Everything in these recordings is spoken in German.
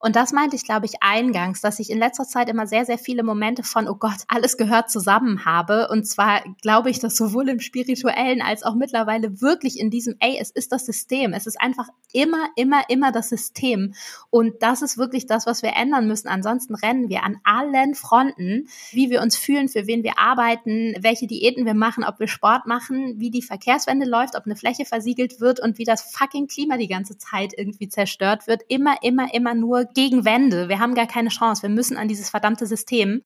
Und das meinte ich, glaube ich, eingangs, dass ich in letzter Zeit immer sehr, sehr viele Momente von, oh Gott, alles gehört zusammen habe. Und zwar glaube ich, dass sowohl im spirituellen als auch mittlerweile wirklich in diesem, ey, es ist das System. Es ist einfach immer, immer, immer das System. Und das ist wirklich das, was wir ändern müssen. Ansonsten rennen wir an allen Fronten, wie wir uns fühlen, für wen wir arbeiten, welche Diäten wir machen, ob wir Sport machen, wie die Verkehrswende läuft, ob eine Fläche versiegelt wird und wie das fucking Klima die ganze Zeit irgendwie zerstört wird. Immer, immer, immer nur gegen Wände. Wir haben gar keine Chance. Wir müssen an dieses verdammte System.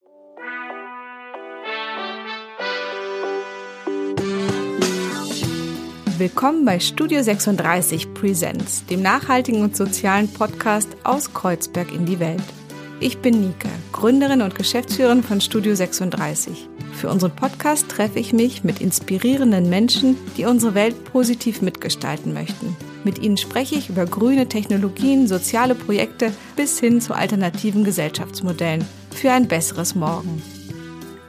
Willkommen bei Studio 36 Presents, dem nachhaltigen und sozialen Podcast aus Kreuzberg in die Welt. Ich bin Nike, Gründerin und Geschäftsführerin von Studio 36. Für unseren Podcast treffe ich mich mit inspirierenden Menschen, die unsere Welt positiv mitgestalten möchten. Mit ihnen spreche ich über grüne Technologien, soziale Projekte bis hin zu alternativen Gesellschaftsmodellen für ein besseres Morgen.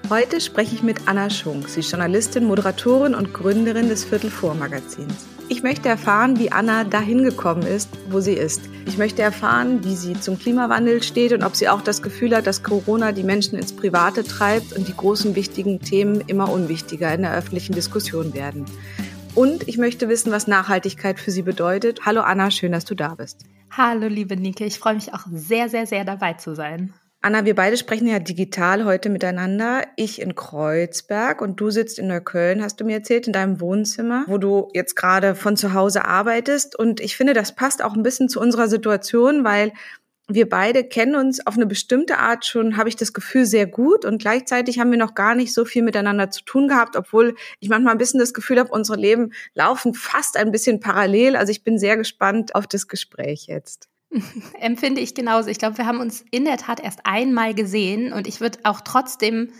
Heute spreche ich mit Anna Schunk. Sie ist Journalistin, Moderatorin und Gründerin des Viertel vor Magazins. Ich möchte erfahren, wie Anna dahin gekommen ist, wo sie ist. Ich möchte erfahren, wie sie zum Klimawandel steht und ob sie auch das Gefühl hat, dass Corona die Menschen ins Private treibt und die großen wichtigen Themen immer unwichtiger in der öffentlichen Diskussion werden. Und ich möchte wissen, was Nachhaltigkeit für sie bedeutet. Hallo Anna, schön, dass du da bist. Hallo liebe Nike, ich freue mich auch sehr, sehr, sehr dabei zu sein. Anna, wir beide sprechen ja digital heute miteinander. Ich in Kreuzberg und du sitzt in Neukölln, hast du mir erzählt, in deinem Wohnzimmer, wo du jetzt gerade von zu Hause arbeitest. Und ich finde, das passt auch ein bisschen zu unserer Situation, weil wir beide kennen uns auf eine bestimmte Art schon, habe ich das Gefühl, sehr gut. Und gleichzeitig haben wir noch gar nicht so viel miteinander zu tun gehabt, obwohl ich manchmal ein bisschen das Gefühl habe, unsere Leben laufen fast ein bisschen parallel. Also ich bin sehr gespannt auf das Gespräch jetzt. Empfinde ich genauso. Ich glaube, wir haben uns in der Tat erst einmal gesehen und ich würde auch trotzdem,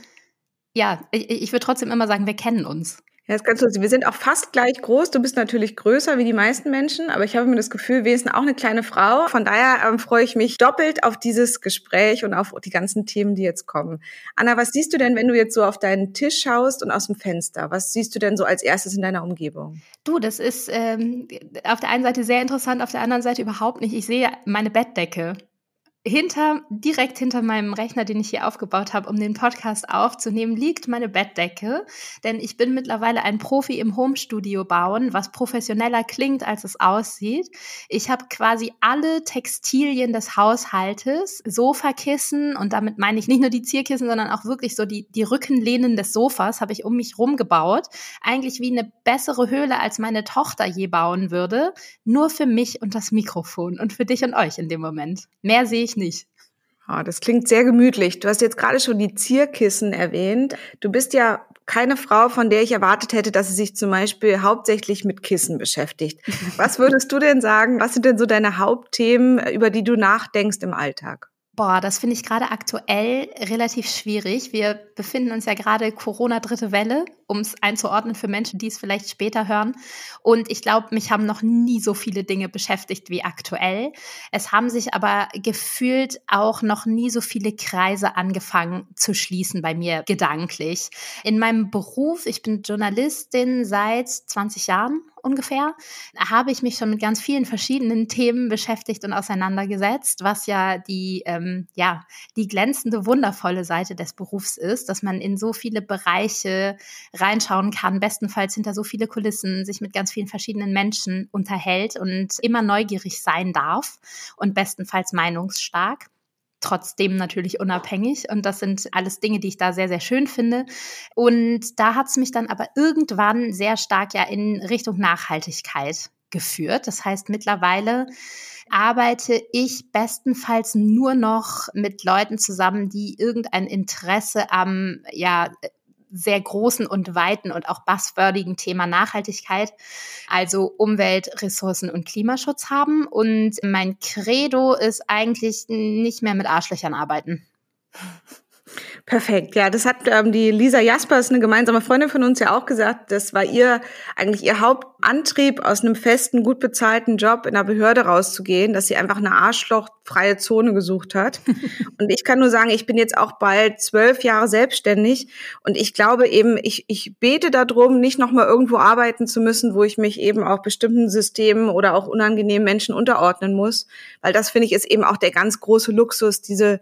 ja, ich, ich würde trotzdem immer sagen, wir kennen uns. Ja, ist ganz lustig. Wir sind auch fast gleich groß. Du bist natürlich größer wie die meisten Menschen, aber ich habe mir das Gefühl, wir sind auch eine kleine Frau. Von daher ähm, freue ich mich doppelt auf dieses Gespräch und auf die ganzen Themen, die jetzt kommen. Anna, was siehst du denn, wenn du jetzt so auf deinen Tisch schaust und aus dem Fenster? Was siehst du denn so als erstes in deiner Umgebung? Du, das ist ähm, auf der einen Seite sehr interessant, auf der anderen Seite überhaupt nicht. Ich sehe meine Bettdecke hinter, direkt hinter meinem Rechner, den ich hier aufgebaut habe, um den Podcast aufzunehmen, liegt meine Bettdecke. Denn ich bin mittlerweile ein Profi im Homestudio bauen, was professioneller klingt, als es aussieht. Ich habe quasi alle Textilien des Haushaltes, Sofakissen, und damit meine ich nicht nur die Zierkissen, sondern auch wirklich so die, die Rückenlehnen des Sofas, habe ich um mich rum gebaut. Eigentlich wie eine bessere Höhle, als meine Tochter je bauen würde. Nur für mich und das Mikrofon und für dich und euch in dem Moment. Mehr sehe ich ich nicht. Oh, das klingt sehr gemütlich. Du hast jetzt gerade schon die Zierkissen erwähnt. Du bist ja keine Frau, von der ich erwartet hätte, dass sie sich zum Beispiel hauptsächlich mit Kissen beschäftigt. Was würdest du denn sagen? Was sind denn so deine Hauptthemen, über die du nachdenkst im Alltag? Boah, das finde ich gerade aktuell relativ schwierig. Wir befinden uns ja gerade Corona dritte Welle, um es einzuordnen für Menschen, die es vielleicht später hören. Und ich glaube, mich haben noch nie so viele Dinge beschäftigt wie aktuell. Es haben sich aber gefühlt auch noch nie so viele Kreise angefangen zu schließen bei mir gedanklich. In meinem Beruf, ich bin Journalistin seit 20 Jahren ungefähr, habe ich mich schon mit ganz vielen verschiedenen Themen beschäftigt und auseinandergesetzt, was ja die, ähm, ja, die glänzende, wundervolle Seite des Berufs ist, dass man in so viele Bereiche reinschauen kann, bestenfalls hinter so viele Kulissen, sich mit ganz vielen verschiedenen Menschen unterhält und immer neugierig sein darf und bestenfalls meinungsstark trotzdem natürlich unabhängig. Und das sind alles Dinge, die ich da sehr, sehr schön finde. Und da hat es mich dann aber irgendwann sehr stark ja in Richtung Nachhaltigkeit geführt. Das heißt, mittlerweile arbeite ich bestenfalls nur noch mit Leuten zusammen, die irgendein Interesse am ja, sehr großen und weiten und auch buzzwordigen Thema Nachhaltigkeit, also Umwelt, Ressourcen und Klimaschutz haben. Und mein Credo ist eigentlich nicht mehr mit Arschlöchern arbeiten. Perfekt. Ja, das hat ähm, die Lisa Jaspers, eine gemeinsame Freundin von uns, ja auch gesagt. Das war ihr eigentlich ihr Hauptantrieb, aus einem festen, gut bezahlten Job in einer Behörde rauszugehen, dass sie einfach eine arschlochfreie Zone gesucht hat. und ich kann nur sagen, ich bin jetzt auch bald zwölf Jahre selbstständig und ich glaube eben, ich, ich bete darum, nicht nochmal irgendwo arbeiten zu müssen, wo ich mich eben auch bestimmten Systemen oder auch unangenehmen Menschen unterordnen muss, weil das finde ich ist eben auch der ganz große Luxus, diese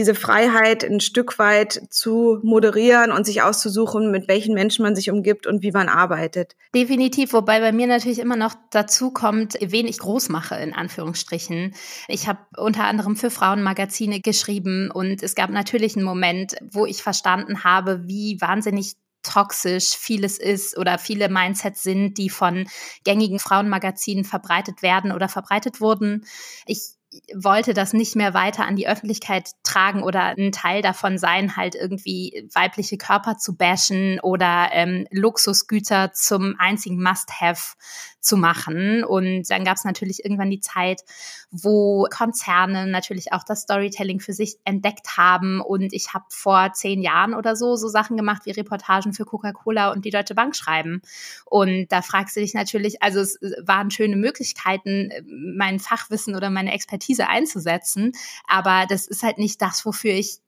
diese Freiheit ein Stück weit zu moderieren und sich auszusuchen, mit welchen Menschen man sich umgibt und wie man arbeitet. Definitiv, wobei bei mir natürlich immer noch dazu kommt, wen ich groß mache, in Anführungsstrichen. Ich habe unter anderem für Frauenmagazine geschrieben und es gab natürlich einen Moment, wo ich verstanden habe, wie wahnsinnig toxisch vieles ist oder viele Mindsets sind, die von gängigen Frauenmagazinen verbreitet werden oder verbreitet wurden. Ich wollte das nicht mehr weiter an die Öffentlichkeit tragen oder ein Teil davon sein, halt irgendwie weibliche Körper zu bashen oder ähm, Luxusgüter zum einzigen Must-Have zu machen. Und dann gab es natürlich irgendwann die Zeit, wo Konzerne natürlich auch das Storytelling für sich entdeckt haben. Und ich habe vor zehn Jahren oder so so Sachen gemacht wie Reportagen für Coca-Cola und die Deutsche Bank schreiben. Und da fragst du dich natürlich, also es waren schöne Möglichkeiten, mein Fachwissen oder meine Expertise einzusetzen. Aber das ist halt nicht das, wofür ich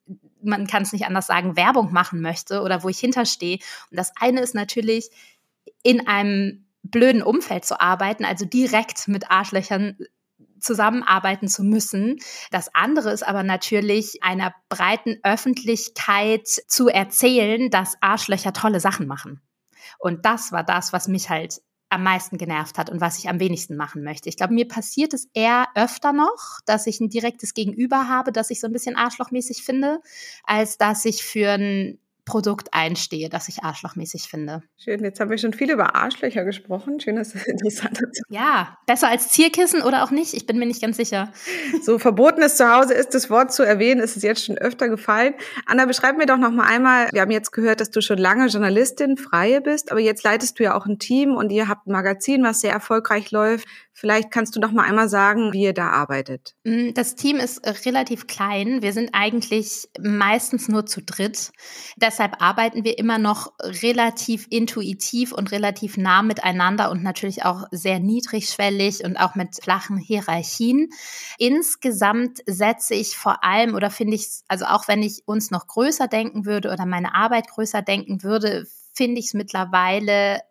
man kann es nicht anders sagen, Werbung machen möchte oder wo ich hinterstehe. Und das eine ist natürlich in einem blöden Umfeld zu arbeiten, also direkt mit Arschlöchern zusammenarbeiten zu müssen. Das andere ist aber natürlich einer breiten Öffentlichkeit zu erzählen, dass Arschlöcher tolle Sachen machen. Und das war das, was mich halt am meisten genervt hat und was ich am wenigsten machen möchte. Ich glaube, mir passiert es eher öfter noch, dass ich ein direktes Gegenüber habe, das ich so ein bisschen arschlochmäßig finde, als dass ich für ein Produkt einstehe, das ich arschlochmäßig finde. Schön, jetzt haben wir schon viel über Arschlöcher gesprochen. Schön, dass das interessant ist. Ja, besser als Zierkissen oder auch nicht, ich bin mir nicht ganz sicher. So verbotenes Zuhause ist das Wort zu erwähnen, ist es jetzt schon öfter gefallen. Anna, beschreib mir doch noch mal einmal, wir haben jetzt gehört, dass du schon lange Journalistin, Freie bist, aber jetzt leitest du ja auch ein Team und ihr habt ein Magazin, was sehr erfolgreich läuft. Vielleicht kannst du noch mal einmal sagen, wie ihr da arbeitet. Mm, das Team ist relativ klein. Wir sind eigentlich meistens nur zu dritt. Deshalb arbeiten wir immer noch relativ intuitiv und relativ nah miteinander und natürlich auch sehr niedrigschwellig und auch mit flachen Hierarchien. Insgesamt setze ich vor allem oder finde ich, also auch wenn ich uns noch größer denken würde oder meine Arbeit größer denken würde, finde ich es mittlerweile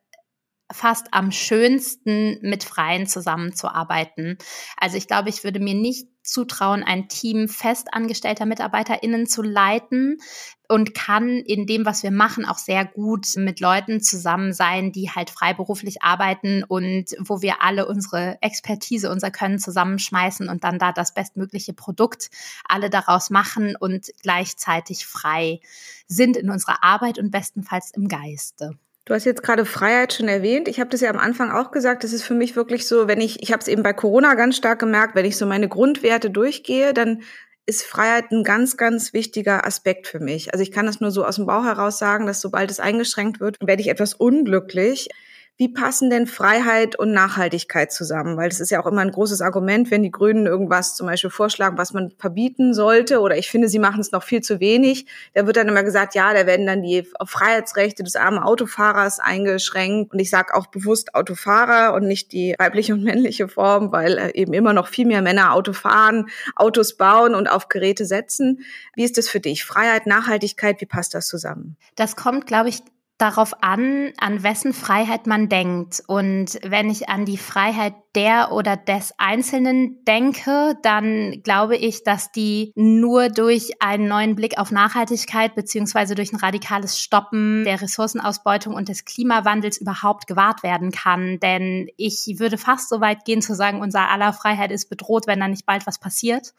fast am schönsten mit Freien zusammenzuarbeiten. Also ich glaube, ich würde mir nicht zutrauen, ein Team festangestellter MitarbeiterInnen zu leiten und kann in dem, was wir machen, auch sehr gut mit Leuten zusammen sein, die halt freiberuflich arbeiten und wo wir alle unsere Expertise, unser Können zusammenschmeißen und dann da das bestmögliche Produkt alle daraus machen und gleichzeitig frei sind in unserer Arbeit und bestenfalls im Geiste. Du hast jetzt gerade Freiheit schon erwähnt. Ich habe das ja am Anfang auch gesagt. Das ist für mich wirklich so, wenn ich, ich habe es eben bei Corona ganz stark gemerkt, wenn ich so meine Grundwerte durchgehe, dann ist Freiheit ein ganz, ganz wichtiger Aspekt für mich. Also ich kann das nur so aus dem Bauch heraus sagen, dass sobald es eingeschränkt wird, werde ich etwas unglücklich. Wie passen denn Freiheit und Nachhaltigkeit zusammen? Weil das ist ja auch immer ein großes Argument, wenn die Grünen irgendwas zum Beispiel vorschlagen, was man verbieten sollte, oder ich finde, sie machen es noch viel zu wenig. Da wird dann immer gesagt, ja, da werden dann die Freiheitsrechte des armen Autofahrers eingeschränkt. Und ich sage auch bewusst Autofahrer und nicht die weibliche und männliche Form, weil äh, eben immer noch viel mehr Männer Auto fahren, Autos bauen und auf Geräte setzen. Wie ist das für dich? Freiheit, Nachhaltigkeit, wie passt das zusammen? Das kommt, glaube ich, darauf an, an wessen Freiheit man denkt. Und wenn ich an die Freiheit der oder des Einzelnen denke, dann glaube ich, dass die nur durch einen neuen Blick auf Nachhaltigkeit beziehungsweise durch ein radikales Stoppen der Ressourcenausbeutung und des Klimawandels überhaupt gewahrt werden kann. Denn ich würde fast so weit gehen zu sagen, unser aller Freiheit ist bedroht, wenn da nicht bald was passiert.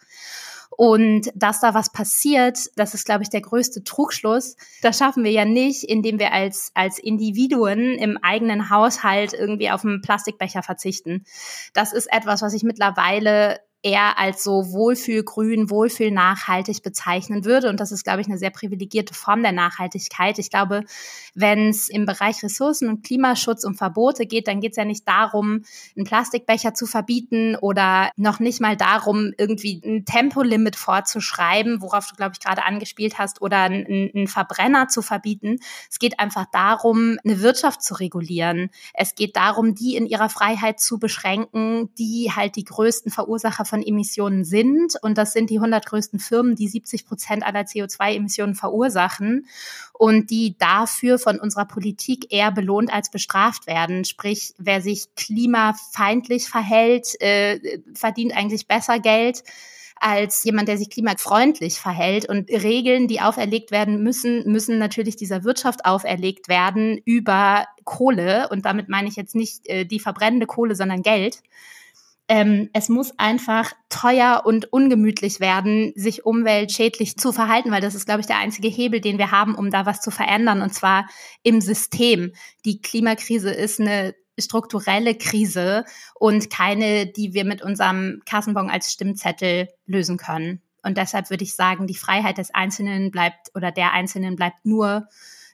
Und dass da was passiert, das ist, glaube ich, der größte Trugschluss. Das schaffen wir ja nicht, indem wir als, als Individuen im eigenen Haushalt irgendwie auf einen Plastikbecher verzichten. Das ist etwas, was ich mittlerweile eher als so Wohlfühlgrün, Wohlfühlnachhaltig bezeichnen würde. Und das ist, glaube ich, eine sehr privilegierte Form der Nachhaltigkeit. Ich glaube, wenn es im Bereich Ressourcen und Klimaschutz um Verbote geht, dann geht es ja nicht darum, einen Plastikbecher zu verbieten oder noch nicht mal darum, irgendwie ein Tempolimit vorzuschreiben, worauf du, glaube ich, gerade angespielt hast, oder einen Verbrenner zu verbieten. Es geht einfach darum, eine Wirtschaft zu regulieren. Es geht darum, die in ihrer Freiheit zu beschränken, die halt die größten Verursacher von Emissionen sind. Und das sind die 100 größten Firmen, die 70 Prozent aller CO2-Emissionen verursachen und die dafür von unserer Politik eher belohnt als bestraft werden. Sprich, wer sich klimafeindlich verhält, äh, verdient eigentlich besser Geld als jemand, der sich klimafreundlich verhält. Und Regeln, die auferlegt werden müssen, müssen natürlich dieser Wirtschaft auferlegt werden über Kohle. Und damit meine ich jetzt nicht äh, die verbrennende Kohle, sondern Geld. Ähm, es muss einfach teuer und ungemütlich werden, sich umweltschädlich zu verhalten, weil das ist, glaube ich, der einzige Hebel, den wir haben, um da was zu verändern, und zwar im System. Die Klimakrise ist eine strukturelle Krise und keine, die wir mit unserem Kassenbon als Stimmzettel lösen können. Und deshalb würde ich sagen, die Freiheit des Einzelnen bleibt oder der Einzelnen bleibt nur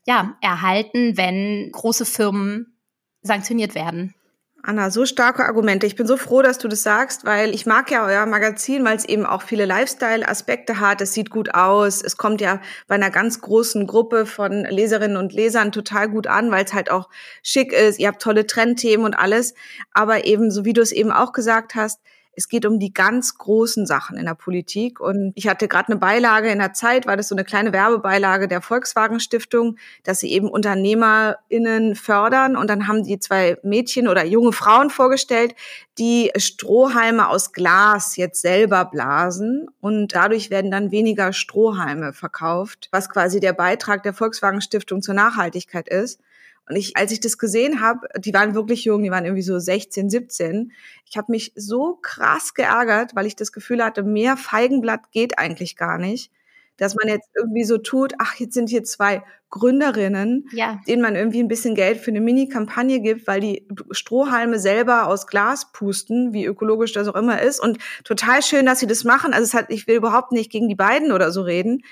ja, erhalten, wenn große Firmen sanktioniert werden. Anna, so starke Argumente. Ich bin so froh, dass du das sagst, weil ich mag ja euer Magazin, weil es eben auch viele Lifestyle-Aspekte hat. Es sieht gut aus. Es kommt ja bei einer ganz großen Gruppe von Leserinnen und Lesern total gut an, weil es halt auch schick ist. Ihr habt tolle Trendthemen und alles. Aber eben, so wie du es eben auch gesagt hast, es geht um die ganz großen Sachen in der Politik. Und ich hatte gerade eine Beilage in der Zeit, war das so eine kleine Werbebeilage der Volkswagen Stiftung, dass sie eben UnternehmerInnen fördern. Und dann haben die zwei Mädchen oder junge Frauen vorgestellt, die Strohhalme aus Glas jetzt selber blasen. Und dadurch werden dann weniger Strohhalme verkauft, was quasi der Beitrag der Volkswagen Stiftung zur Nachhaltigkeit ist. Und ich, als ich das gesehen habe, die waren wirklich jung, die waren irgendwie so 16, 17. Ich habe mich so krass geärgert, weil ich das Gefühl hatte, mehr Feigenblatt geht eigentlich gar nicht. Dass man jetzt irgendwie so tut, ach, jetzt sind hier zwei Gründerinnen, ja. denen man irgendwie ein bisschen Geld für eine Mini-Kampagne gibt, weil die Strohhalme selber aus Glas pusten, wie ökologisch das auch immer ist. Und total schön, dass sie das machen. Also es hat, ich will überhaupt nicht gegen die beiden oder so reden.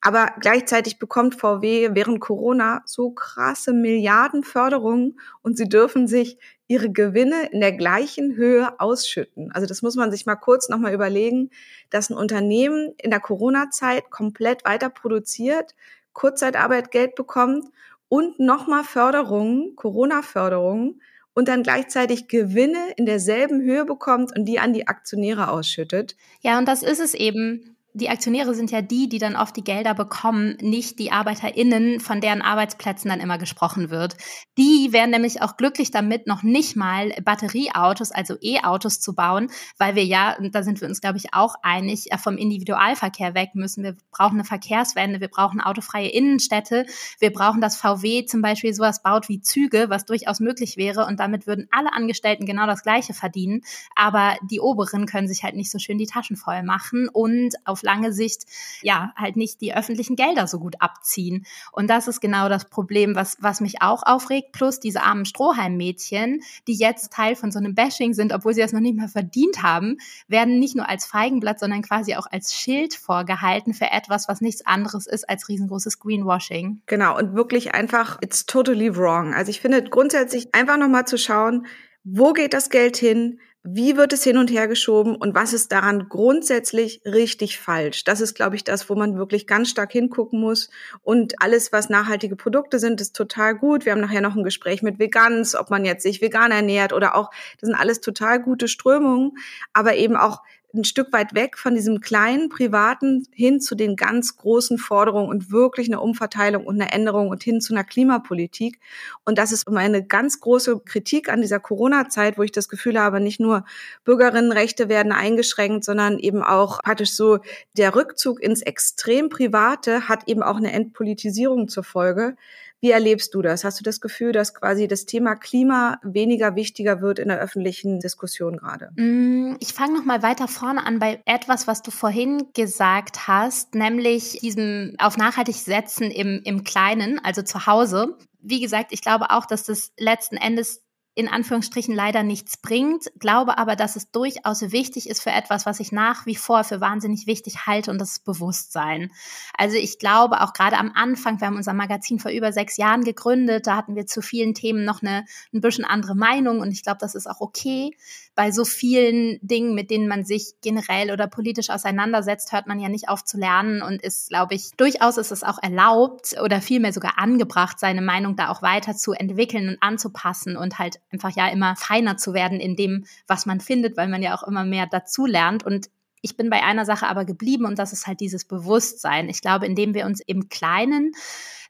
Aber gleichzeitig bekommt VW während Corona so krasse Milliardenförderungen und sie dürfen sich ihre Gewinne in der gleichen Höhe ausschütten. Also das muss man sich mal kurz nochmal überlegen, dass ein Unternehmen in der Corona-Zeit komplett weiter produziert, Kurzzeitarbeit Geld bekommt und nochmal Förderungen, Corona-Förderungen und dann gleichzeitig Gewinne in derselben Höhe bekommt und die an die Aktionäre ausschüttet. Ja, und das ist es eben die Aktionäre sind ja die, die dann oft die Gelder bekommen, nicht die ArbeiterInnen, von deren Arbeitsplätzen dann immer gesprochen wird. Die wären nämlich auch glücklich damit, noch nicht mal Batterieautos, also E-Autos zu bauen, weil wir ja, da sind wir uns, glaube ich, auch einig, vom Individualverkehr weg müssen. Wir brauchen eine Verkehrswende, wir brauchen autofreie Innenstädte, wir brauchen, dass VW zum Beispiel sowas baut wie Züge, was durchaus möglich wäre und damit würden alle Angestellten genau das Gleiche verdienen. Aber die Oberen können sich halt nicht so schön die Taschen voll machen und auf lange Sicht ja halt nicht die öffentlichen Gelder so gut abziehen. Und das ist genau das Problem, was, was mich auch aufregt. Plus diese armen Strohhalmmädchen, die jetzt Teil von so einem Bashing sind, obwohl sie das noch nicht mal verdient haben, werden nicht nur als Feigenblatt, sondern quasi auch als Schild vorgehalten für etwas, was nichts anderes ist als riesengroßes Greenwashing. Genau. Und wirklich einfach, it's totally wrong. Also ich finde grundsätzlich einfach nochmal zu schauen, wo geht das Geld hin? Wie wird es hin und her geschoben und was ist daran grundsätzlich richtig falsch? Das ist, glaube ich, das, wo man wirklich ganz stark hingucken muss. Und alles, was nachhaltige Produkte sind, ist total gut. Wir haben nachher noch ein Gespräch mit Vegans, ob man jetzt sich vegan ernährt oder auch, das sind alles total gute Strömungen, aber eben auch ein Stück weit weg von diesem kleinen privaten hin zu den ganz großen Forderungen und wirklich eine Umverteilung und eine Änderung und hin zu einer Klimapolitik. Und das ist meine ganz große Kritik an dieser Corona-Zeit, wo ich das Gefühl habe, nicht nur Bürgerinnenrechte werden eingeschränkt, sondern eben auch praktisch so der Rückzug ins extrem Private hat eben auch eine Entpolitisierung zur Folge. Wie erlebst du das? Hast du das Gefühl, dass quasi das Thema Klima weniger wichtiger wird in der öffentlichen Diskussion gerade? Mm, ich fange noch mal weiter vorne an bei etwas, was du vorhin gesagt hast, nämlich diesem auf nachhaltig setzen im, im Kleinen, also zu Hause. Wie gesagt, ich glaube auch, dass das letzten Endes in Anführungsstrichen leider nichts bringt, glaube aber, dass es durchaus wichtig ist für etwas, was ich nach wie vor für wahnsinnig wichtig halte und das ist Bewusstsein. Also ich glaube auch gerade am Anfang, wir haben unser Magazin vor über sechs Jahren gegründet, da hatten wir zu vielen Themen noch eine ein bisschen andere Meinung und ich glaube, das ist auch okay. Bei so vielen Dingen, mit denen man sich generell oder politisch auseinandersetzt, hört man ja nicht auf zu lernen und ist, glaube ich, durchaus ist es auch erlaubt oder vielmehr sogar angebracht, seine Meinung da auch weiter zu entwickeln und anzupassen und halt einfach ja immer feiner zu werden in dem, was man findet, weil man ja auch immer mehr dazu lernt. Und ich bin bei einer Sache aber geblieben und das ist halt dieses Bewusstsein. Ich glaube, indem wir uns im Kleinen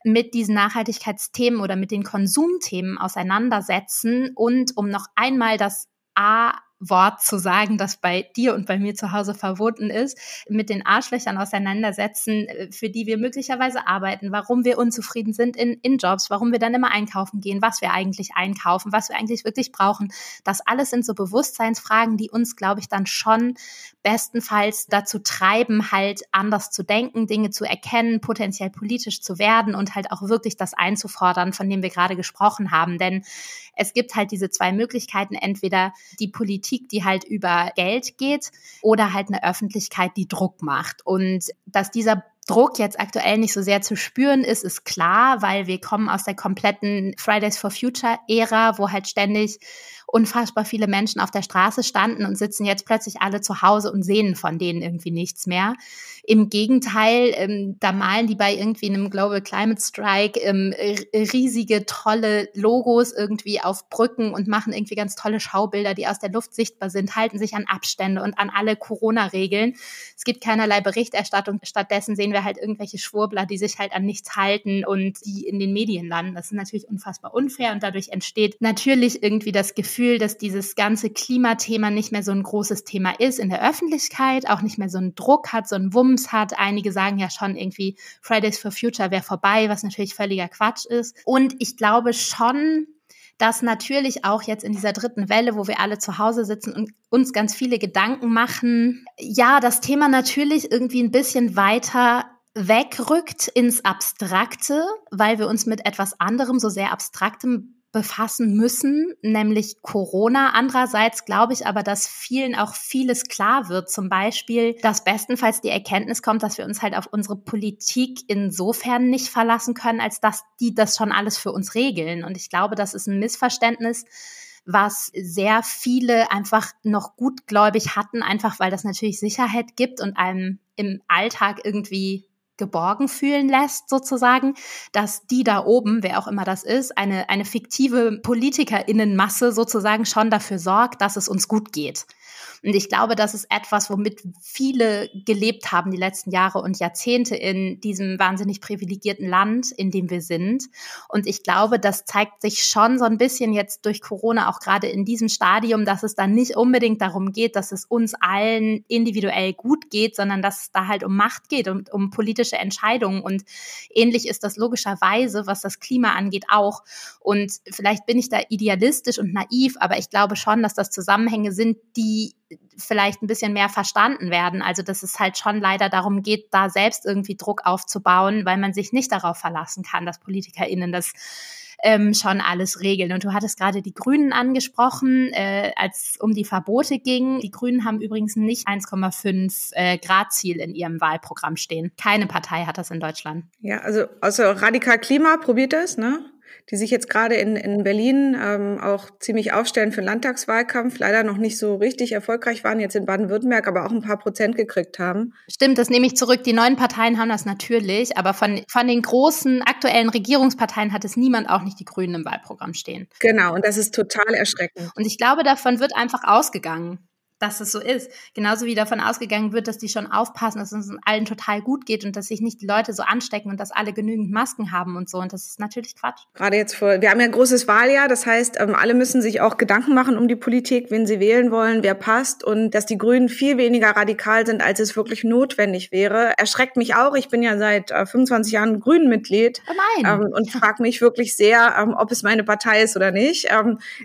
mit diesen Nachhaltigkeitsthemen oder mit den Konsumthemen auseinandersetzen und um noch einmal das A Wort zu sagen, das bei dir und bei mir zu Hause verboten ist, mit den Arschlöchern auseinandersetzen, äh, für die wir möglicherweise arbeiten, warum wir unzufrieden sind in, in Jobs, warum wir dann immer einkaufen gehen, was wir eigentlich einkaufen, was wir eigentlich wirklich brauchen. Das alles sind so Bewusstseinsfragen, die uns, glaube ich, dann schon bestenfalls dazu treiben, halt anders zu denken, Dinge zu erkennen, potenziell politisch zu werden und halt auch wirklich das einzufordern, von dem wir gerade gesprochen haben. Denn es gibt halt diese zwei Möglichkeiten, entweder die Politik, die halt über Geld geht, oder halt eine Öffentlichkeit, die Druck macht. Und dass dieser Druck jetzt aktuell nicht so sehr zu spüren ist, ist klar, weil wir kommen aus der kompletten Fridays for Future Ära, wo halt ständig unfassbar viele Menschen auf der Straße standen und sitzen jetzt plötzlich alle zu Hause und sehen von denen irgendwie nichts mehr. Im Gegenteil, ähm, da malen die bei irgendwie einem Global Climate Strike ähm, riesige, tolle Logos irgendwie auf Brücken und machen irgendwie ganz tolle Schaubilder, die aus der Luft sichtbar sind, halten sich an Abstände und an alle Corona-Regeln. Es gibt keinerlei Berichterstattung. Stattdessen sehen wir halt irgendwelche Schwurbler, die sich halt an nichts halten und die in den Medien landen. Das ist natürlich unfassbar unfair und dadurch entsteht natürlich irgendwie das Gefühl, dass dieses ganze Klimathema nicht mehr so ein großes Thema ist in der Öffentlichkeit, auch nicht mehr so einen Druck hat, so einen Wumms hat. Einige sagen ja schon irgendwie, Fridays for Future wäre vorbei, was natürlich völliger Quatsch ist. Und ich glaube schon, dass natürlich auch jetzt in dieser dritten Welle, wo wir alle zu Hause sitzen und uns ganz viele Gedanken machen, ja, das Thema natürlich irgendwie ein bisschen weiter wegrückt ins Abstrakte, weil wir uns mit etwas anderem, so sehr Abstraktem befassen müssen, nämlich Corona. Andererseits glaube ich aber, dass vielen auch vieles klar wird. Zum Beispiel, dass bestenfalls die Erkenntnis kommt, dass wir uns halt auf unsere Politik insofern nicht verlassen können, als dass die das schon alles für uns regeln. Und ich glaube, das ist ein Missverständnis, was sehr viele einfach noch gutgläubig hatten, einfach weil das natürlich Sicherheit gibt und einem im Alltag irgendwie geborgen fühlen lässt, sozusagen, dass die da oben, wer auch immer das ist, eine, eine fiktive Politikerinnenmasse sozusagen schon dafür sorgt, dass es uns gut geht. Und ich glaube, das ist etwas, womit viele gelebt haben die letzten Jahre und Jahrzehnte in diesem wahnsinnig privilegierten Land, in dem wir sind. Und ich glaube, das zeigt sich schon so ein bisschen jetzt durch Corona auch gerade in diesem Stadium, dass es dann nicht unbedingt darum geht, dass es uns allen individuell gut geht, sondern dass es da halt um Macht geht und um politische Entscheidungen. Und ähnlich ist das logischerweise, was das Klima angeht, auch. Und vielleicht bin ich da idealistisch und naiv, aber ich glaube schon, dass das Zusammenhänge sind, vielleicht ein bisschen mehr verstanden werden. Also dass es halt schon leider darum geht, da selbst irgendwie Druck aufzubauen, weil man sich nicht darauf verlassen kann, dass PolitikerInnen das ähm, schon alles regeln. Und du hattest gerade die Grünen angesprochen, äh, als um die Verbote ging. Die Grünen haben übrigens nicht 1,5 äh, Grad Ziel in ihrem Wahlprogramm stehen. Keine Partei hat das in Deutschland. Ja, also außer Radikal Klima probiert es, ne? Die sich jetzt gerade in, in Berlin ähm, auch ziemlich aufstellen für den Landtagswahlkampf, leider noch nicht so richtig erfolgreich waren, jetzt in Baden-Württemberg aber auch ein paar Prozent gekriegt haben. Stimmt, das nehme ich zurück. Die neuen Parteien haben das natürlich, aber von, von den großen aktuellen Regierungsparteien hat es niemand, auch nicht die Grünen im Wahlprogramm stehen. Genau, und das ist total erschreckend. Und ich glaube, davon wird einfach ausgegangen dass es so ist. Genauso wie davon ausgegangen wird, dass die schon aufpassen, dass es uns allen total gut geht und dass sich nicht die Leute so anstecken und dass alle genügend Masken haben und so. Und das ist natürlich Quatsch. Gerade jetzt vor, wir haben ja ein großes Wahljahr, das heißt, ähm, alle müssen sich auch Gedanken machen um die Politik, wen sie wählen wollen, wer passt und dass die Grünen viel weniger radikal sind, als es wirklich notwendig wäre, erschreckt mich auch. Ich bin ja seit 25 äh, Jahren Grünen-Mitglied oh nein. Ähm, und frage mich wirklich sehr, ähm, ob es meine Partei ist oder nicht.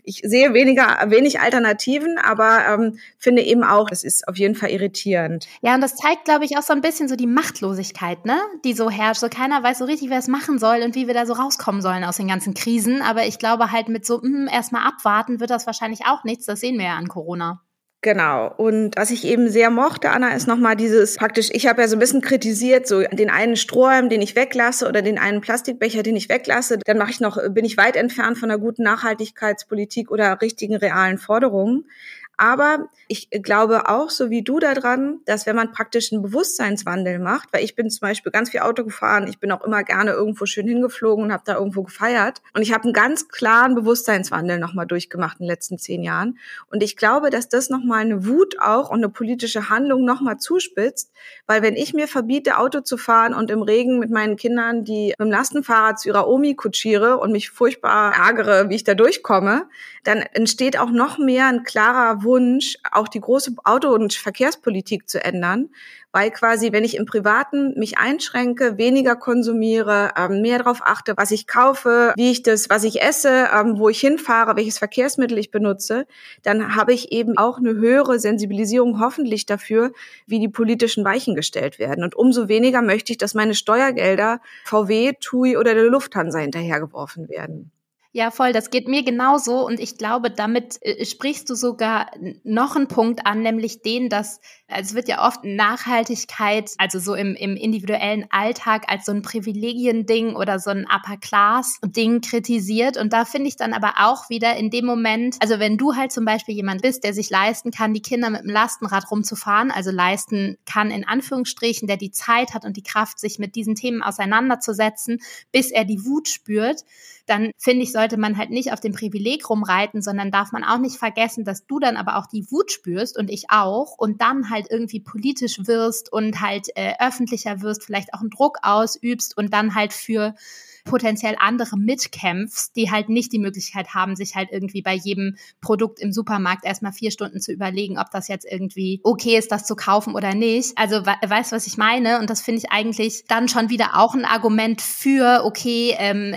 ich sehe weniger, wenig Alternativen, aber finde eben auch, das ist auf jeden Fall irritierend. Ja, und das zeigt, glaube ich, auch so ein bisschen so die Machtlosigkeit, ne, die so herrscht. So keiner weiß so richtig, wer es machen soll und wie wir da so rauskommen sollen aus den ganzen Krisen. Aber ich glaube halt mit so, mh, hm, erstmal abwarten wird das wahrscheinlich auch nichts. Das sehen wir ja an Corona. Genau. Und was ich eben sehr mochte, Anna, ist nochmal dieses praktisch, ich habe ja so ein bisschen kritisiert, so den einen Strohhalm, den ich weglasse oder den einen Plastikbecher, den ich weglasse, dann mache ich noch, bin ich weit entfernt von einer guten Nachhaltigkeitspolitik oder richtigen realen Forderungen. Aber ich glaube auch, so wie du daran, dass wenn man praktisch einen Bewusstseinswandel macht, weil ich bin zum Beispiel ganz viel Auto gefahren, ich bin auch immer gerne irgendwo schön hingeflogen und habe da irgendwo gefeiert. Und ich habe einen ganz klaren Bewusstseinswandel nochmal durchgemacht in den letzten zehn Jahren. Und ich glaube, dass das nochmal eine Wut auch und eine politische Handlung nochmal zuspitzt, weil wenn ich mir verbiete, Auto zu fahren und im Regen mit meinen Kindern, die mit Lastenfahrrad zu ihrer Omi kutschiere und mich furchtbar ärgere, wie ich da durchkomme, dann entsteht auch noch mehr ein klarer Wunsch, auch die große Auto- und Verkehrspolitik zu ändern, weil quasi, wenn ich im Privaten mich einschränke, weniger konsumiere, ähm, mehr darauf achte, was ich kaufe, wie ich das, was ich esse, ähm, wo ich hinfahre, welches Verkehrsmittel ich benutze, dann habe ich eben auch eine höhere Sensibilisierung hoffentlich dafür, wie die politischen Weichen gestellt werden. Und umso weniger möchte ich, dass meine Steuergelder VW, TUI oder der Lufthansa hinterhergeworfen werden. Ja, voll, das geht mir genauso und ich glaube, damit äh, sprichst du sogar noch einen Punkt an, nämlich den, dass also es wird ja oft Nachhaltigkeit, also so im, im individuellen Alltag als so ein Privilegiending oder so ein Upper-Class-Ding kritisiert. Und da finde ich dann aber auch wieder in dem Moment, also wenn du halt zum Beispiel jemand bist, der sich leisten kann, die Kinder mit dem Lastenrad rumzufahren, also leisten kann in Anführungsstrichen, der die Zeit hat und die Kraft, sich mit diesen Themen auseinanderzusetzen, bis er die Wut spürt, dann finde ich, sollte man halt nicht auf dem Privileg rumreiten, sondern darf man auch nicht vergessen, dass du dann aber auch die Wut spürst und ich auch und dann halt irgendwie politisch wirst und halt äh, öffentlicher wirst, vielleicht auch einen Druck ausübst und dann halt für potenziell andere mitkämpfst, die halt nicht die Möglichkeit haben, sich halt irgendwie bei jedem Produkt im Supermarkt erstmal vier Stunden zu überlegen, ob das jetzt irgendwie okay ist, das zu kaufen oder nicht. Also we weißt was ich meine? Und das finde ich eigentlich dann schon wieder auch ein Argument für, okay, ähm,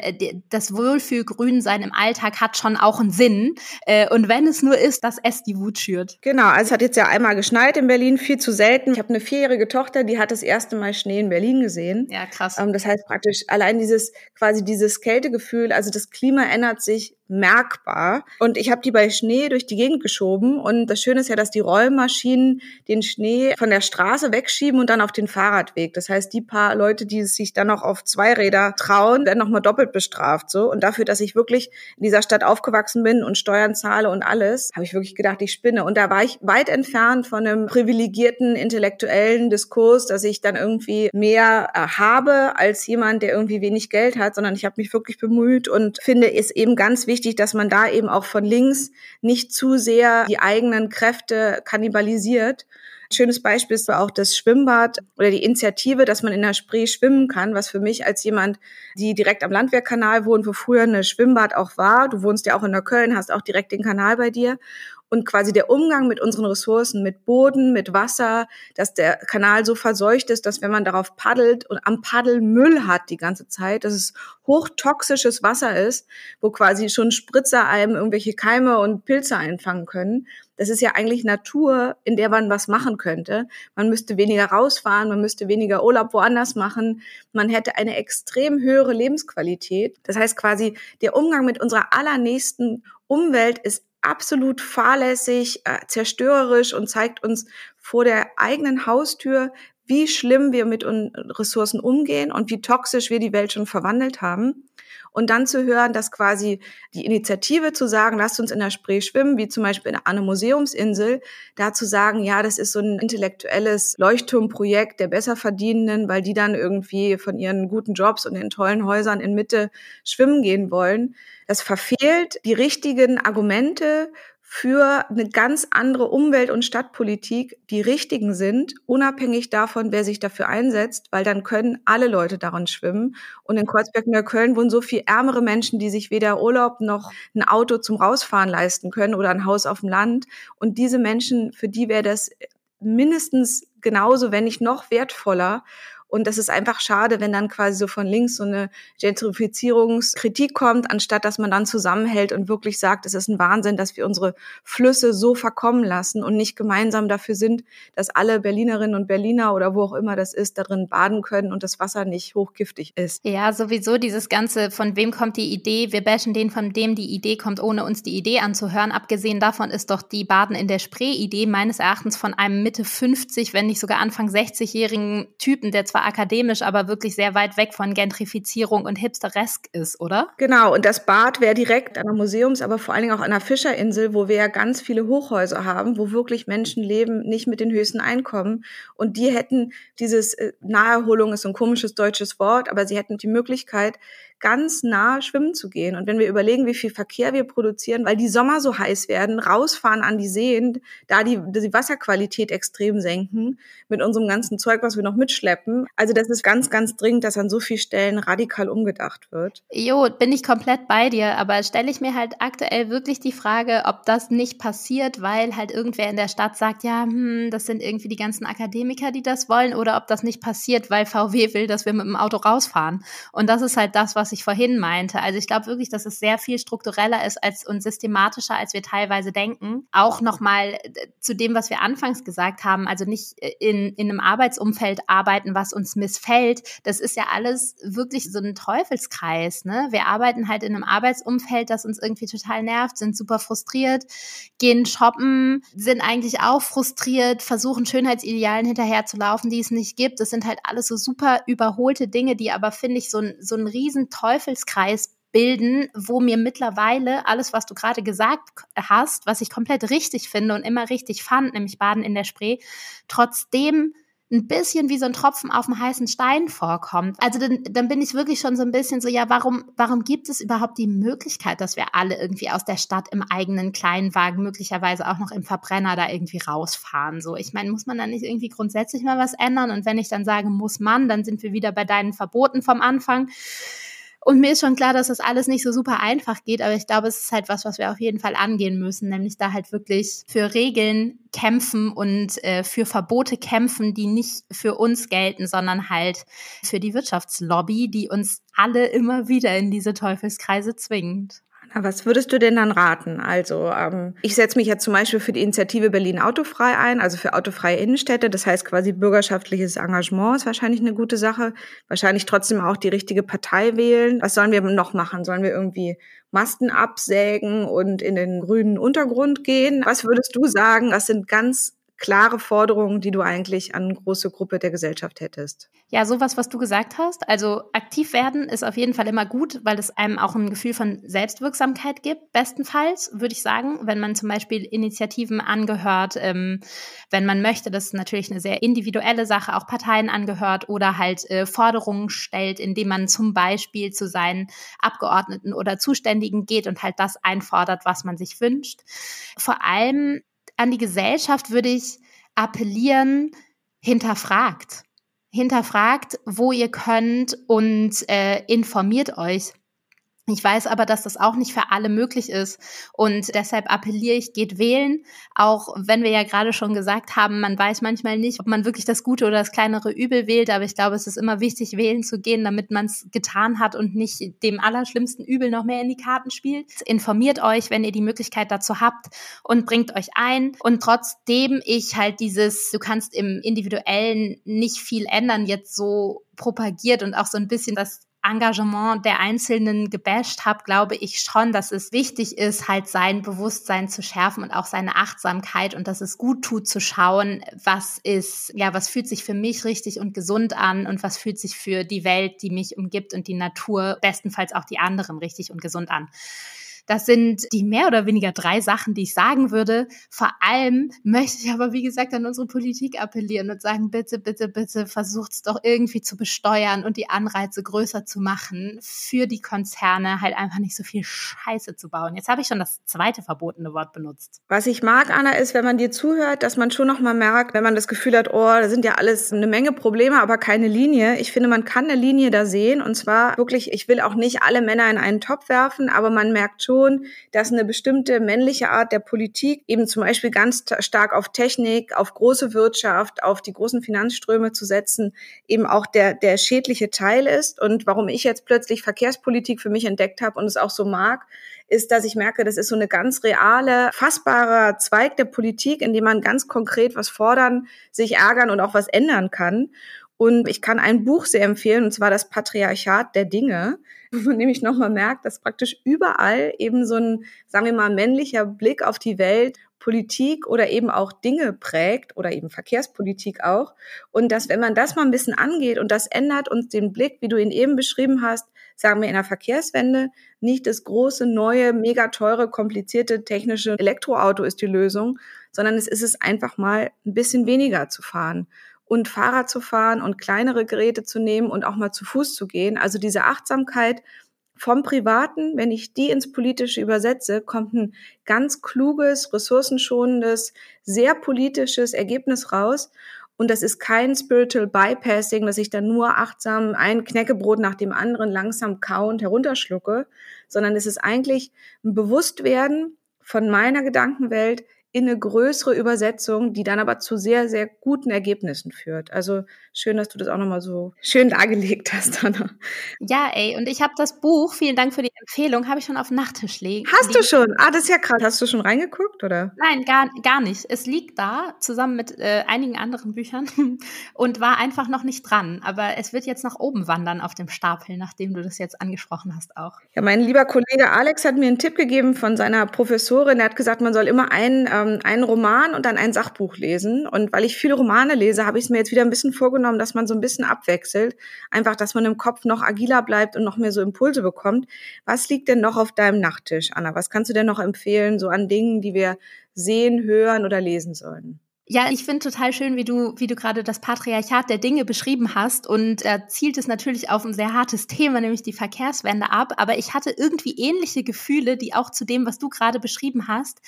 das Wohlfühlgrünsein im Alltag hat schon auch einen Sinn. Äh, und wenn es nur ist, dass es die Wut schürt. Genau, also es hat jetzt ja einmal geschneit in Berlin, viel zu selten. Ich habe eine vierjährige Tochter, die hat das erste Mal Schnee in Berlin gesehen. Ja, krass. Ähm, das heißt praktisch allein dieses quasi dieses Kältegefühl, also das Klima ändert sich merkbar. Und ich habe die bei Schnee durch die Gegend geschoben. Und das Schöne ist ja, dass die Rollmaschinen den Schnee von der Straße wegschieben und dann auf den Fahrradweg. Das heißt, die paar Leute, die sich dann noch auf Zweiräder trauen, werden nochmal doppelt bestraft. So. Und dafür, dass ich wirklich in dieser Stadt aufgewachsen bin und Steuern zahle und alles, habe ich wirklich gedacht, ich spinne. Und da war ich weit entfernt von einem privilegierten intellektuellen Diskurs, dass ich dann irgendwie mehr äh, habe als jemand, der irgendwie wenig Geld hat, sondern ich habe mich wirklich bemüht und finde es eben ganz wichtig, wichtig, dass man da eben auch von links nicht zu sehr die eigenen Kräfte kannibalisiert. schönes Beispiel ist auch das Schwimmbad oder die Initiative, dass man in der Spree schwimmen kann, was für mich als jemand, die direkt am Landwehrkanal wohnt, wo früher eine Schwimmbad auch war, du wohnst ja auch in der Köln, hast auch direkt den Kanal bei dir und quasi der Umgang mit unseren Ressourcen, mit Boden, mit Wasser, dass der Kanal so verseucht ist, dass wenn man darauf paddelt und am Paddeln Müll hat die ganze Zeit, dass es hochtoxisches Wasser ist, wo quasi schon Spritzer einem irgendwelche Keime und Pilze einfangen können. Das ist ja eigentlich Natur, in der man was machen könnte. Man müsste weniger rausfahren, man müsste weniger Urlaub woanders machen. Man hätte eine extrem höhere Lebensqualität. Das heißt quasi, der Umgang mit unserer allernächsten Umwelt ist absolut fahrlässig, äh, zerstörerisch und zeigt uns vor der eigenen Haustür, wie schlimm wir mit Ressourcen umgehen und wie toxisch wir die Welt schon verwandelt haben. Und dann zu hören, dass quasi die Initiative zu sagen, lasst uns in der Spree schwimmen, wie zum Beispiel an einer Museumsinsel, da zu sagen, ja, das ist so ein intellektuelles Leuchtturmprojekt der Besserverdienenden, weil die dann irgendwie von ihren guten Jobs und den tollen Häusern in Mitte schwimmen gehen wollen. Das verfehlt die richtigen Argumente für eine ganz andere Umwelt- und Stadtpolitik die richtigen sind, unabhängig davon, wer sich dafür einsetzt, weil dann können alle Leute darin schwimmen. Und in Kreuzberg und Köln wohnen so viel ärmere Menschen, die sich weder Urlaub noch ein Auto zum Rausfahren leisten können oder ein Haus auf dem Land. Und diese Menschen, für die wäre das mindestens genauso, wenn nicht noch wertvoller. Und das ist einfach schade, wenn dann quasi so von links so eine Gentrifizierungskritik kommt, anstatt dass man dann zusammenhält und wirklich sagt, es ist ein Wahnsinn, dass wir unsere Flüsse so verkommen lassen und nicht gemeinsam dafür sind, dass alle Berlinerinnen und Berliner oder wo auch immer das ist, darin baden können und das Wasser nicht hochgiftig ist. Ja, sowieso dieses Ganze, von wem kommt die Idee, wir bashen den, von dem die Idee kommt, ohne uns die Idee anzuhören. Abgesehen davon ist doch die Baden in der Spree-Idee meines Erachtens von einem Mitte 50, wenn nicht sogar Anfang 60-jährigen Typen, der zwar akademisch, aber wirklich sehr weit weg von Gentrifizierung und Hipsteresk ist, oder? Genau, und das Bad wäre direkt an der Museums-, aber vor allen Dingen auch an der Fischerinsel, wo wir ja ganz viele Hochhäuser haben, wo wirklich Menschen leben, nicht mit den höchsten Einkommen. Und die hätten dieses, äh, Naherholung ist so ein komisches deutsches Wort, aber sie hätten die Möglichkeit, ganz nah schwimmen zu gehen. Und wenn wir überlegen, wie viel Verkehr wir produzieren, weil die Sommer so heiß werden, rausfahren an die Seen, da die, die Wasserqualität extrem senken, mit unserem ganzen Zeug, was wir noch mitschleppen. Also das ist ganz, ganz dringend, dass an so vielen Stellen radikal umgedacht wird. Jo, bin ich komplett bei dir, aber stelle ich mir halt aktuell wirklich die Frage, ob das nicht passiert, weil halt irgendwer in der Stadt sagt, ja, hm, das sind irgendwie die ganzen Akademiker, die das wollen, oder ob das nicht passiert, weil VW will, dass wir mit dem Auto rausfahren. Und das ist halt das, was was ich vorhin meinte. Also ich glaube wirklich, dass es sehr viel struktureller ist als und systematischer, als wir teilweise denken. Auch nochmal äh, zu dem, was wir anfangs gesagt haben, also nicht äh, in, in einem Arbeitsumfeld arbeiten, was uns missfällt. Das ist ja alles wirklich so ein Teufelskreis. Ne? Wir arbeiten halt in einem Arbeitsumfeld, das uns irgendwie total nervt, sind super frustriert, gehen shoppen, sind eigentlich auch frustriert, versuchen Schönheitsidealen hinterherzulaufen, die es nicht gibt. Das sind halt alles so super überholte Dinge, die aber, finde ich, so ein, so ein riesen Teufelskreis bilden, wo mir mittlerweile alles, was du gerade gesagt hast, was ich komplett richtig finde und immer richtig fand, nämlich Baden in der Spree, trotzdem ein bisschen wie so ein Tropfen auf dem heißen Stein vorkommt. Also dann, dann bin ich wirklich schon so ein bisschen so, ja, warum, warum gibt es überhaupt die Möglichkeit, dass wir alle irgendwie aus der Stadt im eigenen Kleinwagen, möglicherweise auch noch im Verbrenner da irgendwie rausfahren? So, ich meine, muss man da nicht irgendwie grundsätzlich mal was ändern? Und wenn ich dann sage, muss man, dann sind wir wieder bei deinen Verboten vom Anfang. Und mir ist schon klar, dass das alles nicht so super einfach geht, aber ich glaube, es ist halt was, was wir auf jeden Fall angehen müssen, nämlich da halt wirklich für Regeln kämpfen und äh, für Verbote kämpfen, die nicht für uns gelten, sondern halt für die Wirtschaftslobby, die uns alle immer wieder in diese Teufelskreise zwingt. Was würdest du denn dann raten? Also ähm, ich setze mich jetzt zum Beispiel für die Initiative Berlin Autofrei ein, also für autofreie Innenstädte. Das heißt quasi bürgerschaftliches Engagement ist wahrscheinlich eine gute Sache. Wahrscheinlich trotzdem auch die richtige Partei wählen. Was sollen wir noch machen? Sollen wir irgendwie Masten absägen und in den grünen Untergrund gehen? Was würdest du sagen? Das sind ganz klare Forderungen, die du eigentlich an eine große Gruppe der Gesellschaft hättest? Ja, sowas, was du gesagt hast. Also aktiv werden ist auf jeden Fall immer gut, weil es einem auch ein Gefühl von Selbstwirksamkeit gibt. Bestenfalls würde ich sagen, wenn man zum Beispiel Initiativen angehört, ähm, wenn man möchte, das ist natürlich eine sehr individuelle Sache, auch Parteien angehört oder halt äh, Forderungen stellt, indem man zum Beispiel zu seinen Abgeordneten oder Zuständigen geht und halt das einfordert, was man sich wünscht. Vor allem an die Gesellschaft würde ich appellieren, hinterfragt. Hinterfragt, wo ihr könnt und äh, informiert euch. Ich weiß aber, dass das auch nicht für alle möglich ist. Und deshalb appelliere ich, geht wählen. Auch wenn wir ja gerade schon gesagt haben, man weiß manchmal nicht, ob man wirklich das Gute oder das kleinere Übel wählt. Aber ich glaube, es ist immer wichtig, wählen zu gehen, damit man es getan hat und nicht dem allerschlimmsten Übel noch mehr in die Karten spielt. Informiert euch, wenn ihr die Möglichkeit dazu habt und bringt euch ein. Und trotzdem ich halt dieses, du kannst im Individuellen nicht viel ändern, jetzt so propagiert und auch so ein bisschen das Engagement der Einzelnen gebasht habe, glaube ich schon, dass es wichtig ist, halt sein Bewusstsein zu schärfen und auch seine Achtsamkeit und dass es gut tut zu schauen, was ist, ja, was fühlt sich für mich richtig und gesund an und was fühlt sich für die Welt, die mich umgibt und die Natur, bestenfalls auch die anderen richtig und gesund an. Das sind die mehr oder weniger drei Sachen, die ich sagen würde. Vor allem möchte ich aber, wie gesagt, an unsere Politik appellieren und sagen, bitte, bitte, bitte versucht es doch irgendwie zu besteuern und die Anreize größer zu machen, für die Konzerne halt einfach nicht so viel Scheiße zu bauen. Jetzt habe ich schon das zweite verbotene Wort benutzt. Was ich mag, Anna, ist, wenn man dir zuhört, dass man schon noch mal merkt, wenn man das Gefühl hat, oh, da sind ja alles eine Menge Probleme, aber keine Linie. Ich finde, man kann eine Linie da sehen und zwar wirklich, ich will auch nicht alle Männer in einen Topf werfen, aber man merkt schon, schon, dass eine bestimmte männliche Art der Politik eben zum Beispiel ganz stark auf Technik, auf große Wirtschaft, auf die großen Finanzströme zu setzen, eben auch der, der schädliche Teil ist. Und warum ich jetzt plötzlich Verkehrspolitik für mich entdeckt habe und es auch so mag, ist, dass ich merke, das ist so eine ganz reale, fassbarer Zweig der Politik, in dem man ganz konkret was fordern, sich ärgern und auch was ändern kann. Und ich kann ein Buch sehr empfehlen, und zwar das Patriarchat der Dinge, wo man nämlich nochmal merkt, dass praktisch überall eben so ein, sagen wir mal, männlicher Blick auf die Welt Politik oder eben auch Dinge prägt oder eben Verkehrspolitik auch. Und dass, wenn man das mal ein bisschen angeht und das ändert uns den Blick, wie du ihn eben beschrieben hast, sagen wir in der Verkehrswende, nicht das große, neue, mega teure, komplizierte technische Elektroauto ist die Lösung, sondern es ist es einfach mal ein bisschen weniger zu fahren und Fahrrad zu fahren und kleinere Geräte zu nehmen und auch mal zu Fuß zu gehen. Also diese Achtsamkeit vom Privaten, wenn ich die ins Politische übersetze, kommt ein ganz kluges, ressourcenschonendes, sehr politisches Ergebnis raus. Und das ist kein Spiritual Bypassing, dass ich dann nur achtsam ein Knäckebrot nach dem anderen langsam kauend herunterschlucke, sondern es ist eigentlich ein Bewusstwerden von meiner Gedankenwelt in eine größere Übersetzung, die dann aber zu sehr, sehr guten Ergebnissen führt. Also schön, dass du das auch nochmal so schön dargelegt hast, Anna. Ja, ey, und ich habe das Buch, vielen Dank für die Empfehlung, habe ich schon auf dem Nachttisch liegen. Hast du schon? Ah, das ist ja krass. Hast du schon reingeguckt, oder? Nein, gar, gar nicht. Es liegt da, zusammen mit äh, einigen anderen Büchern und war einfach noch nicht dran. Aber es wird jetzt nach oben wandern auf dem Stapel, nachdem du das jetzt angesprochen hast auch. Ja, mein lieber Kollege Alex hat mir einen Tipp gegeben von seiner Professorin. Er hat gesagt, man soll immer einen ähm, ähm, einen Roman und dann ein Sachbuch lesen. Und weil ich viele Romane lese, habe ich es mir jetzt wieder ein bisschen vorgenommen, dass man so ein bisschen abwechselt. Einfach, dass man im Kopf noch agiler bleibt und noch mehr so Impulse bekommt. Was liegt denn noch auf deinem Nachttisch, Anna? Was kannst du denn noch empfehlen, so an Dingen, die wir sehen, hören oder lesen sollen? Ja, ich finde total schön, wie du, wie du gerade das Patriarchat der Dinge beschrieben hast und äh, zielt es natürlich auf ein sehr hartes Thema, nämlich die Verkehrswende ab. Aber ich hatte irgendwie ähnliche Gefühle, die auch zu dem, was du gerade beschrieben hast,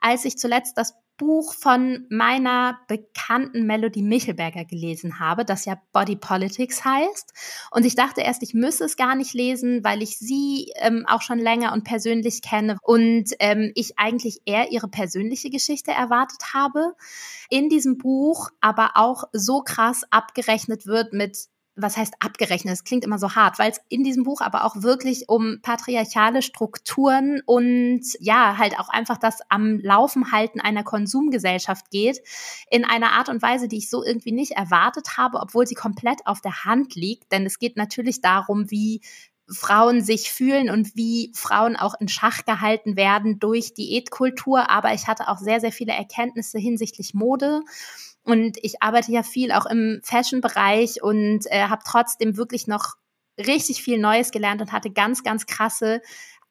als ich zuletzt das Buch von meiner bekannten Melody Michelberger gelesen habe, das ja Body Politics heißt. Und ich dachte erst, ich müsse es gar nicht lesen, weil ich sie ähm, auch schon länger und persönlich kenne und ähm, ich eigentlich eher ihre persönliche Geschichte erwartet habe. In diesem Buch aber auch so krass abgerechnet wird mit was heißt abgerechnet? Es klingt immer so hart, weil es in diesem Buch aber auch wirklich um patriarchale Strukturen und ja, halt auch einfach das am Laufen halten einer Konsumgesellschaft geht, in einer Art und Weise, die ich so irgendwie nicht erwartet habe, obwohl sie komplett auf der Hand liegt. Denn es geht natürlich darum, wie Frauen sich fühlen und wie Frauen auch in Schach gehalten werden durch Diätkultur. Aber ich hatte auch sehr, sehr viele Erkenntnisse hinsichtlich Mode und ich arbeite ja viel auch im Fashion-Bereich und äh, habe trotzdem wirklich noch richtig viel Neues gelernt und hatte ganz, ganz krasse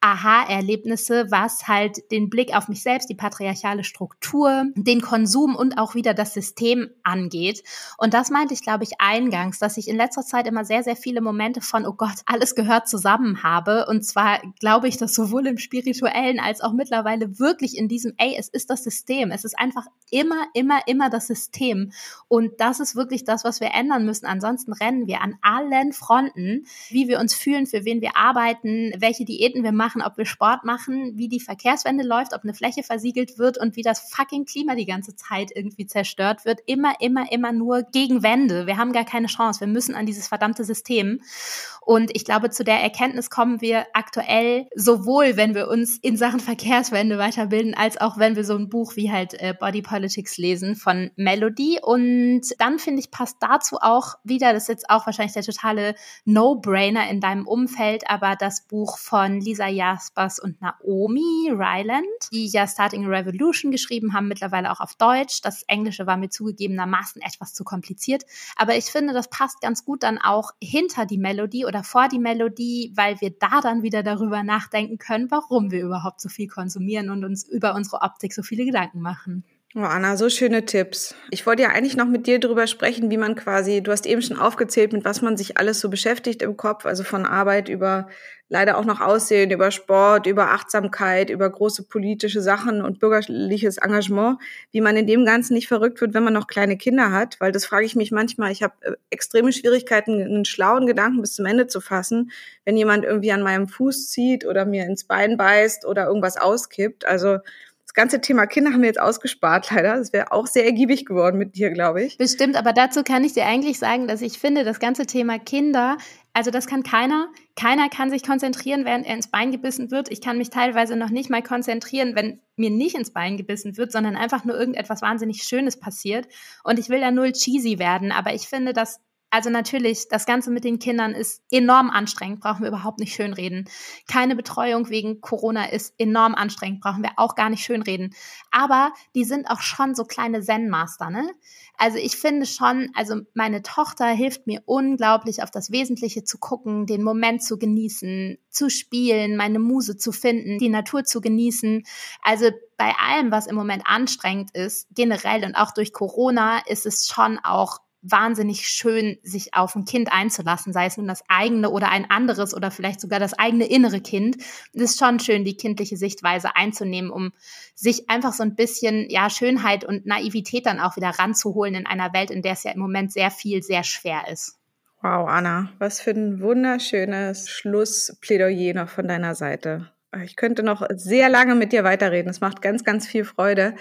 Aha-Erlebnisse, was halt den Blick auf mich selbst, die patriarchale Struktur, den Konsum und auch wieder das System angeht. Und das meinte ich, glaube ich, eingangs, dass ich in letzter Zeit immer sehr, sehr viele Momente von, oh Gott, alles gehört zusammen habe. Und zwar glaube ich, dass sowohl im spirituellen als auch mittlerweile wirklich in diesem, ey, es ist das System. Es ist einfach immer, immer, immer das System. Und das ist wirklich das, was wir ändern müssen. Ansonsten rennen wir an allen Fronten, wie wir uns fühlen, für wen wir arbeiten, welche Diäten wir machen machen, ob wir Sport machen, wie die Verkehrswende läuft, ob eine Fläche versiegelt wird und wie das fucking Klima die ganze Zeit irgendwie zerstört wird. Immer, immer, immer nur gegen Wände. Wir haben gar keine Chance. Wir müssen an dieses verdammte System. Und ich glaube, zu der Erkenntnis kommen wir aktuell sowohl, wenn wir uns in Sachen Verkehrswende weiterbilden, als auch wenn wir so ein Buch wie halt äh, Body Politics lesen von Melody. Und dann finde ich, passt dazu auch wieder, das ist jetzt auch wahrscheinlich der totale No-Brainer in deinem Umfeld, aber das Buch von Lisa Jaspers und Naomi Ryland, die ja Starting a Revolution geschrieben haben, mittlerweile auch auf Deutsch. Das Englische war mir zugegebenermaßen etwas zu kompliziert, aber ich finde, das passt ganz gut dann auch hinter die Melodie oder vor die Melodie, weil wir da dann wieder darüber nachdenken können, warum wir überhaupt so viel konsumieren und uns über unsere Optik so viele Gedanken machen. Oh, Anna, so schöne Tipps. Ich wollte ja eigentlich noch mit dir drüber sprechen, wie man quasi, du hast eben schon aufgezählt, mit was man sich alles so beschäftigt im Kopf, also von Arbeit über leider auch noch Aussehen, über Sport, über Achtsamkeit, über große politische Sachen und bürgerliches Engagement, wie man in dem Ganzen nicht verrückt wird, wenn man noch kleine Kinder hat, weil das frage ich mich manchmal. Ich habe äh, extreme Schwierigkeiten, einen schlauen Gedanken bis zum Ende zu fassen, wenn jemand irgendwie an meinem Fuß zieht oder mir ins Bein beißt oder irgendwas auskippt. Also das ganze Thema Kinder haben wir jetzt ausgespart, leider. Das wäre auch sehr ergiebig geworden mit dir, glaube ich. Bestimmt, aber dazu kann ich dir eigentlich sagen, dass ich finde, das ganze Thema Kinder, also das kann keiner. Keiner kann sich konzentrieren, während er ins Bein gebissen wird. Ich kann mich teilweise noch nicht mal konzentrieren, wenn mir nicht ins Bein gebissen wird, sondern einfach nur irgendetwas wahnsinnig Schönes passiert. Und ich will ja null cheesy werden, aber ich finde, dass also natürlich, das Ganze mit den Kindern ist enorm anstrengend, brauchen wir überhaupt nicht schönreden. Keine Betreuung wegen Corona ist enorm anstrengend, brauchen wir auch gar nicht schönreden. Aber die sind auch schon so kleine Zen-Master, ne? Also ich finde schon, also meine Tochter hilft mir unglaublich auf das Wesentliche zu gucken, den Moment zu genießen, zu spielen, meine Muse zu finden, die Natur zu genießen. Also bei allem, was im Moment anstrengend ist, generell und auch durch Corona, ist es schon auch wahnsinnig schön, sich auf ein Kind einzulassen, sei es nun das eigene oder ein anderes oder vielleicht sogar das eigene innere Kind. Es ist schon schön, die kindliche Sichtweise einzunehmen, um sich einfach so ein bisschen, ja, Schönheit und Naivität dann auch wieder ranzuholen in einer Welt, in der es ja im Moment sehr viel, sehr schwer ist. Wow, Anna, was für ein wunderschönes Schlussplädoyer noch von deiner Seite. Ich könnte noch sehr lange mit dir weiterreden. Es macht ganz, ganz viel Freude.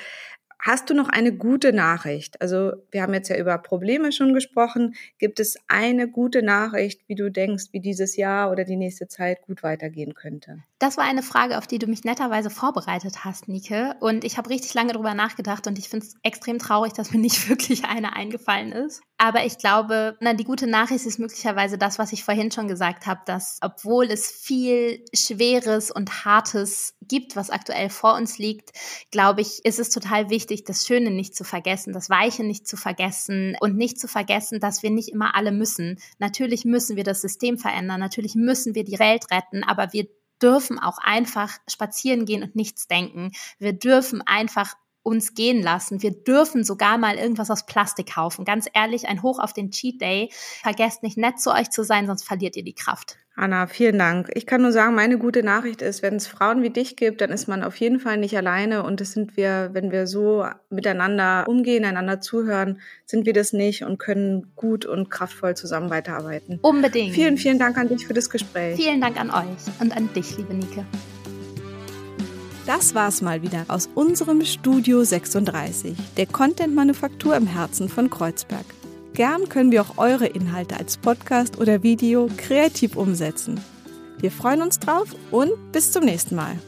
Hast du noch eine gute Nachricht? Also wir haben jetzt ja über Probleme schon gesprochen. Gibt es eine gute Nachricht, wie du denkst, wie dieses Jahr oder die nächste Zeit gut weitergehen könnte? Das war eine Frage, auf die du mich netterweise vorbereitet hast, Nike. Und ich habe richtig lange drüber nachgedacht und ich finde es extrem traurig, dass mir nicht wirklich eine eingefallen ist. Aber ich glaube, na, die gute Nachricht ist möglicherweise das, was ich vorhin schon gesagt habe, dass obwohl es viel Schweres und Hartes gibt, was aktuell vor uns liegt, glaube ich, ist es total wichtig, das Schöne nicht zu vergessen, das Weiche nicht zu vergessen und nicht zu vergessen, dass wir nicht immer alle müssen. Natürlich müssen wir das System verändern, natürlich müssen wir die Welt retten, aber wir dürfen auch einfach spazieren gehen und nichts denken. Wir dürfen einfach uns gehen lassen. Wir dürfen sogar mal irgendwas aus Plastik kaufen. Ganz ehrlich, ein Hoch auf den Cheat Day. Vergesst nicht nett zu euch zu sein, sonst verliert ihr die Kraft. Anna, vielen Dank. Ich kann nur sagen, meine gute Nachricht ist, wenn es Frauen wie dich gibt, dann ist man auf jeden Fall nicht alleine und das sind wir, wenn wir so miteinander umgehen, einander zuhören, sind wir das nicht und können gut und kraftvoll zusammen weiterarbeiten. Unbedingt. Vielen, vielen Dank an dich für das Gespräch. Vielen Dank an euch und an dich, liebe Nike. Das war's mal wieder aus unserem Studio 36, der Content-Manufaktur im Herzen von Kreuzberg. Gern können wir auch eure Inhalte als Podcast oder Video kreativ umsetzen. Wir freuen uns drauf und bis zum nächsten Mal.